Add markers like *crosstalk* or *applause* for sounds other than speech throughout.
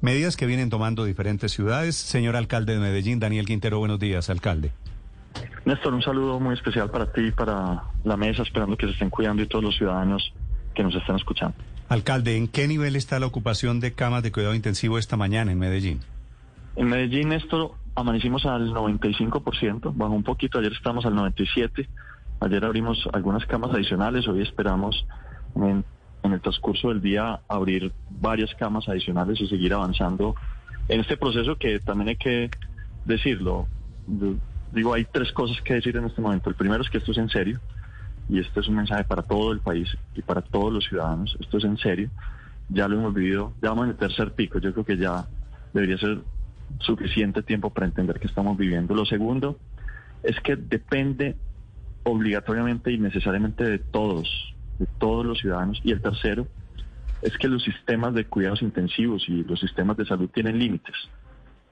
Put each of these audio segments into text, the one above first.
Medidas que vienen tomando diferentes ciudades. Señor alcalde de Medellín, Daniel Quintero, buenos días, alcalde. Néstor, un saludo muy especial para ti y para la mesa, esperando que se estén cuidando y todos los ciudadanos que nos están escuchando. Alcalde, ¿en qué nivel está la ocupación de camas de cuidado intensivo esta mañana en Medellín? En Medellín, Néstor, amanecimos al 95%, bajó un poquito, ayer estamos al 97%, ayer abrimos algunas camas adicionales, hoy esperamos en, el transcurso del día abrir varias camas adicionales y seguir avanzando en este proceso que también hay que decirlo. Digo, hay tres cosas que decir en este momento. El primero es que esto es en serio y este es un mensaje para todo el país y para todos los ciudadanos. Esto es en serio. Ya lo hemos vivido, ya vamos en el tercer pico. Yo creo que ya debería ser suficiente tiempo para entender que estamos viviendo. Lo segundo es que depende obligatoriamente y necesariamente de todos, de todos los ciudadanos. Y el tercero es que los sistemas de cuidados intensivos y los sistemas de salud tienen límites.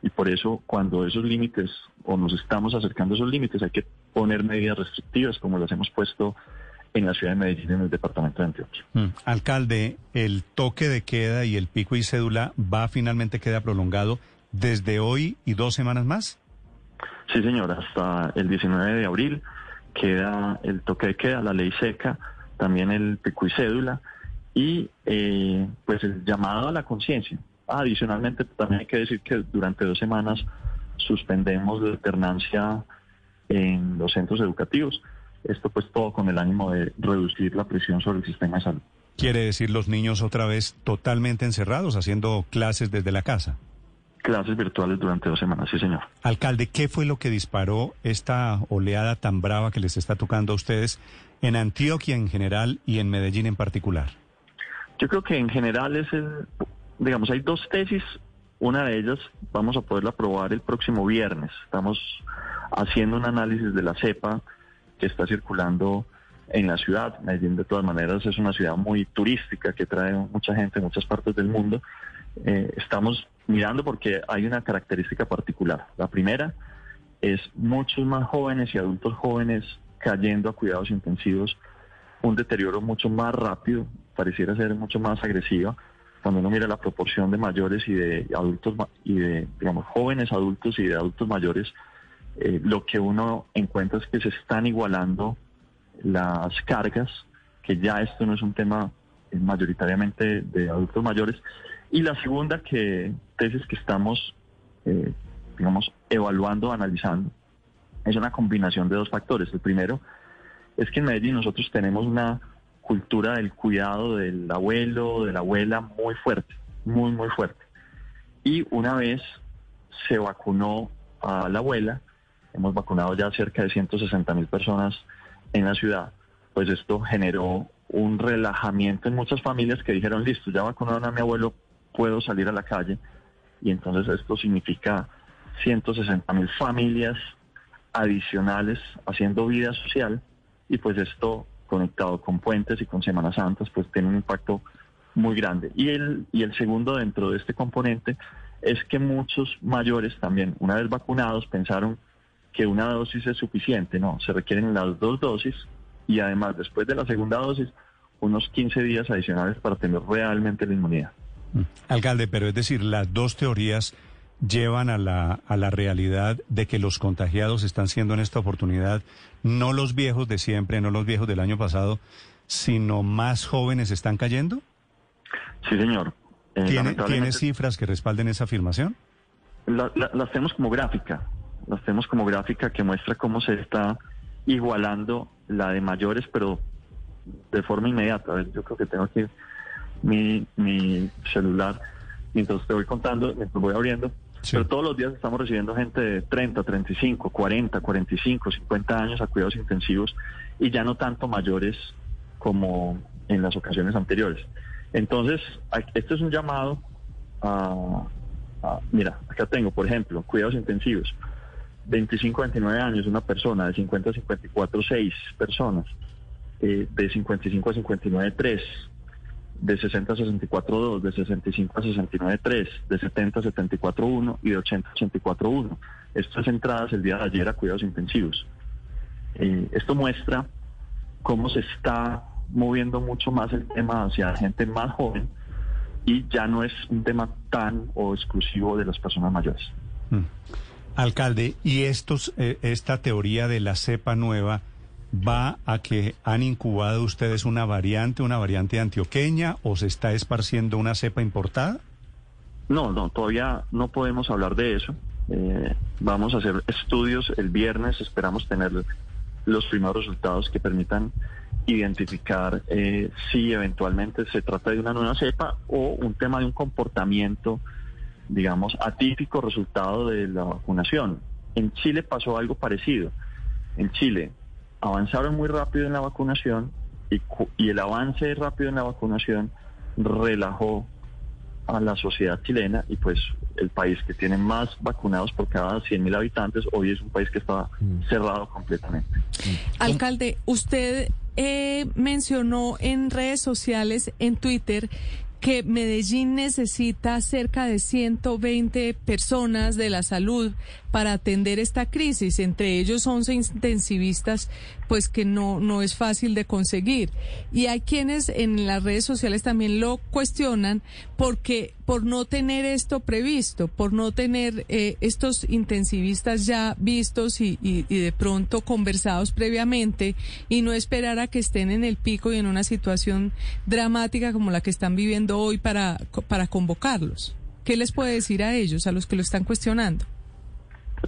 Y por eso cuando esos límites o nos estamos acercando a esos límites hay que poner medidas restrictivas como las hemos puesto en la ciudad de Medellín, en el departamento de Antioquia. Mm. Alcalde, ¿el toque de queda y el pico y cédula va finalmente queda prolongado desde hoy y dos semanas más? Sí, señor, hasta el 19 de abril queda el toque de queda, la ley seca, también el pico y cédula y eh, pues el llamado a la conciencia. Adicionalmente, también hay que decir que durante dos semanas suspendemos la alternancia en los centros educativos. Esto pues todo con el ánimo de reducir la presión sobre el sistema de salud. ¿Quiere decir los niños otra vez totalmente encerrados, haciendo clases desde la casa? Clases virtuales durante dos semanas, sí señor. Alcalde, ¿qué fue lo que disparó esta oleada tan brava que les está tocando a ustedes en Antioquia en general y en Medellín en particular? Yo creo que en general es el, digamos, hay dos tesis. Una de ellas vamos a poderla aprobar el próximo viernes. Estamos haciendo un análisis de la cepa que está circulando en la ciudad. Medellín de todas maneras es una ciudad muy turística que trae mucha gente de muchas partes del mundo. Eh, estamos mirando porque hay una característica particular. La primera es muchos más jóvenes y adultos jóvenes cayendo a cuidados intensivos, un deterioro mucho más rápido, pareciera ser mucho más agresiva. Cuando uno mira la proporción de mayores y de adultos y de, digamos, jóvenes adultos y de adultos mayores, eh, lo que uno encuentra es que se están igualando las cargas, que ya esto no es un tema eh, mayoritariamente de adultos mayores. Y la segunda que tesis que estamos, eh, digamos, evaluando, analizando, es una combinación de dos factores. El primero es que en Medellín nosotros tenemos una cultura del cuidado del abuelo, de la abuela muy fuerte, muy, muy fuerte. Y una vez se vacunó a la abuela, hemos vacunado ya cerca de 160 mil personas en la ciudad, pues esto generó un relajamiento en muchas familias que dijeron, listo, ya vacunaron a mi abuelo, puedo salir a la calle. Y entonces esto significa 160 mil familias adicionales haciendo vida social y pues esto conectado con puentes y con Semanas Santas pues tiene un impacto muy grande. Y el, y el segundo dentro de este componente es que muchos mayores también, una vez vacunados, pensaron que una dosis es suficiente, no, se requieren las dos dosis y además después de la segunda dosis unos 15 días adicionales para tener realmente la inmunidad. Mm. Alcalde, pero es decir, las dos teorías llevan a la, a la realidad de que los contagiados están siendo en esta oportunidad no los viejos de siempre, no los viejos del año pasado, sino más jóvenes están cayendo? Sí, señor. Eh, ¿Tiene, cifras que respalden esa afirmación? las tenemos como gráfica las tenemos como gráfica que muestra cómo se está igualando la de mayores, pero de forma inmediata. A ver, yo creo que tengo aquí mi, mi celular mientras te voy contando, mientras voy abriendo. Pero todos los días estamos recibiendo gente de 30, 35, 40, 45, 50 años a cuidados intensivos y ya no tanto mayores como en las ocasiones anteriores. Entonces, este es un llamado a, a, mira, acá tengo, por ejemplo, cuidados intensivos. 25 a 29 años una persona, de 50 a 54 6 personas, eh, de 55 a 59 3, de 60 a 64 2, de 65 a 69 3, de 70 a 74 1 y de 80 a 84 1. Estas entradas el día de ayer a cuidados intensivos. Eh, esto muestra cómo se está moviendo mucho más el tema hacia gente más joven y ya no es un tema tan o exclusivo de las personas mayores. Mm. Alcalde, ¿y estos, eh, esta teoría de la cepa nueva va a que han incubado ustedes una variante, una variante antioqueña o se está esparciendo una cepa importada? No, no, todavía no podemos hablar de eso. Eh, vamos a hacer estudios el viernes, esperamos tener los primeros resultados que permitan identificar eh, si eventualmente se trata de una nueva cepa o un tema de un comportamiento digamos, atípico resultado de la vacunación. En Chile pasó algo parecido. En Chile avanzaron muy rápido en la vacunación y, y el avance rápido en la vacunación relajó a la sociedad chilena y pues el país que tiene más vacunados por cada 100.000 habitantes hoy es un país que está mm. cerrado completamente. Alcalde, usted eh, mencionó en redes sociales, en Twitter, que Medellín necesita cerca de 120 personas de la salud para atender esta crisis, entre ellos 11 intensivistas, pues que no, no es fácil de conseguir. Y hay quienes en las redes sociales también lo cuestionan porque por no tener esto previsto, por no tener eh, estos intensivistas ya vistos y, y, de pronto conversados previamente y no esperar a que estén en el pico y en una situación dramática como la que están viviendo hoy para, para convocarlos. ¿Qué les puede decir a ellos, a los que lo están cuestionando?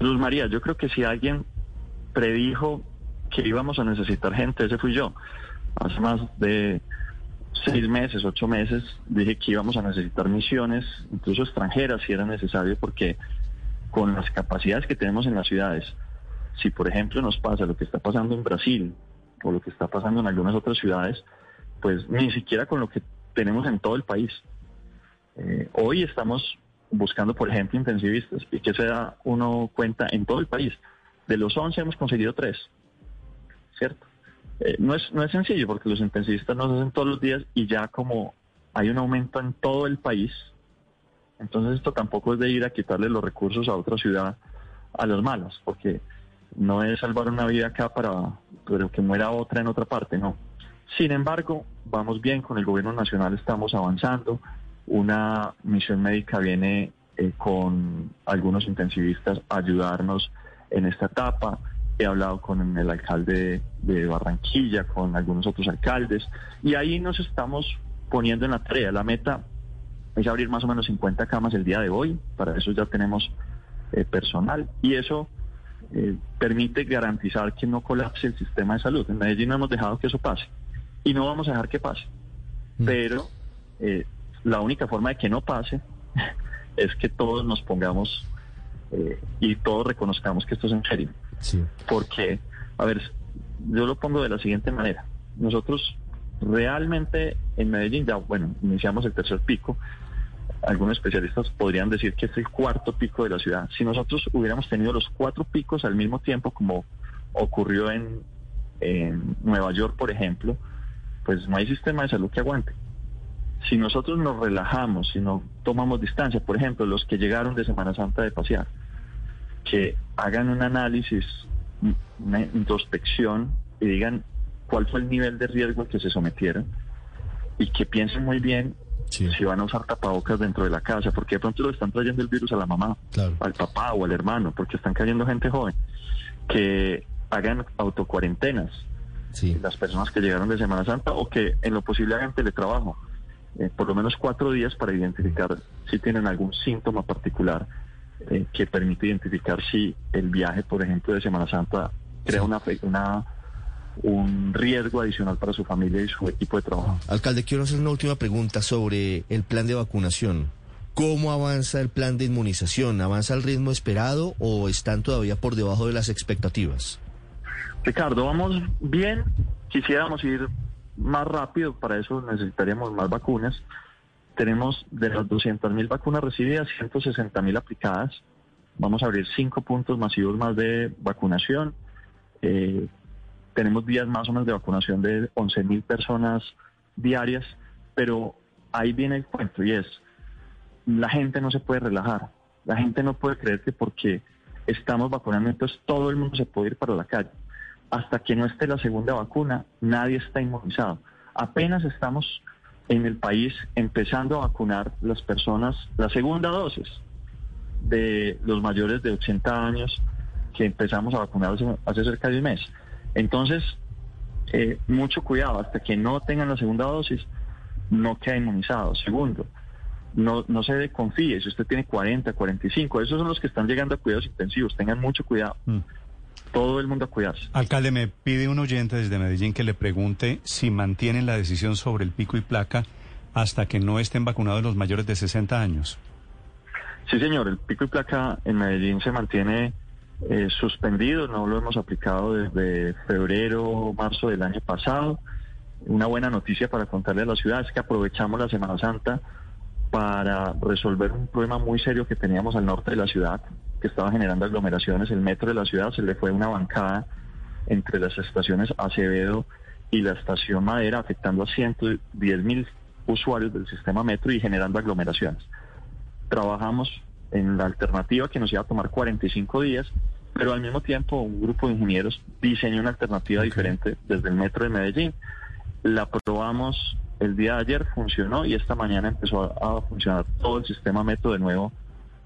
Luz María, yo creo que si alguien predijo que íbamos a necesitar gente, ese fui yo. Hace más de seis meses, ocho meses, dije que íbamos a necesitar misiones, incluso extranjeras, si era necesario, porque con las capacidades que tenemos en las ciudades, si por ejemplo nos pasa lo que está pasando en Brasil o lo que está pasando en algunas otras ciudades, pues ni siquiera con lo que tenemos en todo el país. Eh, hoy estamos buscando, por ejemplo, intensivistas, y que se da uno cuenta en todo el país. De los 11 hemos conseguido tres, ¿cierto? Eh, no, es, no es sencillo porque los intensivistas nos hacen todos los días y ya como hay un aumento en todo el país, entonces esto tampoco es de ir a quitarle los recursos a otra ciudad a las malas, porque no es salvar una vida acá para pero que muera otra en otra parte, no. Sin embargo, vamos bien con el gobierno nacional, estamos avanzando. Una misión médica viene eh, con algunos intensivistas a ayudarnos en esta etapa. He hablado con el alcalde de Barranquilla, con algunos otros alcaldes, y ahí nos estamos poniendo en la tarea. La meta es abrir más o menos 50 camas el día de hoy, para eso ya tenemos eh, personal, y eso eh, permite garantizar que no colapse el sistema de salud. En Medellín no hemos dejado que eso pase, y no vamos a dejar que pase. Mm. Pero la única forma de que no pase *laughs* es que todos nos pongamos eh, y todos reconozcamos que esto es en serio. Porque, a ver, yo lo pongo de la siguiente manera. Nosotros realmente en Medellín ya, bueno, iniciamos el tercer pico. Algunos especialistas podrían decir que es el cuarto pico de la ciudad. Si nosotros hubiéramos tenido los cuatro picos al mismo tiempo, como ocurrió en, en Nueva York, por ejemplo, pues no hay sistema de salud que aguante. Si nosotros nos relajamos, si no tomamos distancia, por ejemplo, los que llegaron de Semana Santa de pasear, que hagan un análisis, una introspección y digan cuál fue el nivel de riesgo al que se sometieron y que piensen muy bien si van a usar tapabocas dentro de la casa, porque de pronto lo están trayendo el virus a la mamá, al papá o al hermano, porque están cayendo gente joven, que hagan autocuarentenas, las personas que llegaron de Semana Santa o que en lo posible hagan teletrabajo eh, por lo menos cuatro días para identificar si tienen algún síntoma particular eh, que permite identificar si el viaje, por ejemplo, de Semana Santa crea una, una un riesgo adicional para su familia y su equipo de trabajo. Alcalde, quiero hacer una última pregunta sobre el plan de vacunación. ¿Cómo avanza el plan de inmunización? ¿Avanza al ritmo esperado o están todavía por debajo de las expectativas? Ricardo, vamos bien. Quisiéramos ir más rápido, para eso necesitaríamos más vacunas. Tenemos de las 200 mil vacunas recibidas, 160 mil aplicadas. Vamos a abrir cinco puntos masivos más de vacunación. Eh, tenemos días más o menos de vacunación de 11 mil personas diarias, pero ahí viene el cuento y es, la gente no se puede relajar. La gente no puede creer que porque estamos vacunando, entonces todo el mundo se puede ir para la calle hasta que no esté la segunda vacuna, nadie está inmunizado. Apenas estamos en el país empezando a vacunar las personas, la segunda dosis de los mayores de 80 años que empezamos a vacunar hace, cerca de un mes. Entonces, eh, mucho cuidado, hasta que no tengan la segunda dosis, no queda inmunizado. Segundo, no, no se confíe, si usted tiene 40, 45, esos son los que están llegando a cuidados intensivos, tengan mucho cuidado. Mm. Todo el mundo a cuidarse. Alcalde, me pide un oyente desde Medellín que le pregunte si mantienen la decisión sobre el pico y placa hasta que no estén vacunados los mayores de 60 años. Sí, señor, el pico y placa en Medellín se mantiene eh, suspendido, no lo hemos aplicado desde febrero, marzo del año pasado. Una buena noticia para contarle a la ciudad es que aprovechamos la Semana Santa para resolver un problema muy serio que teníamos al norte de la ciudad, que estaba generando aglomeraciones. El metro de la ciudad se le fue una bancada entre las estaciones Acevedo y la estación Madera, afectando a 110 mil usuarios del sistema metro y generando aglomeraciones. Trabajamos en la alternativa que nos iba a tomar 45 días, pero al mismo tiempo un grupo de ingenieros diseñó una alternativa diferente desde el metro de Medellín. La probamos el día de ayer, funcionó y esta mañana empezó a, funcionar todo el sistema metro de nuevo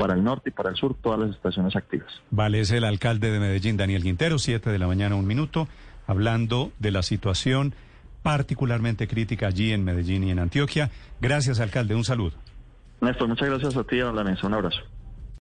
para el norte y para el sur, todas las estaciones activas. Vale, es el alcalde de Medellín, Daniel Quintero, 7 de la mañana, un minuto, hablando de la situación particularmente crítica allí en Medellín y en Antioquia. Gracias, alcalde, un saludo. Néstor, muchas gracias a ti y a la mesa. Un abrazo.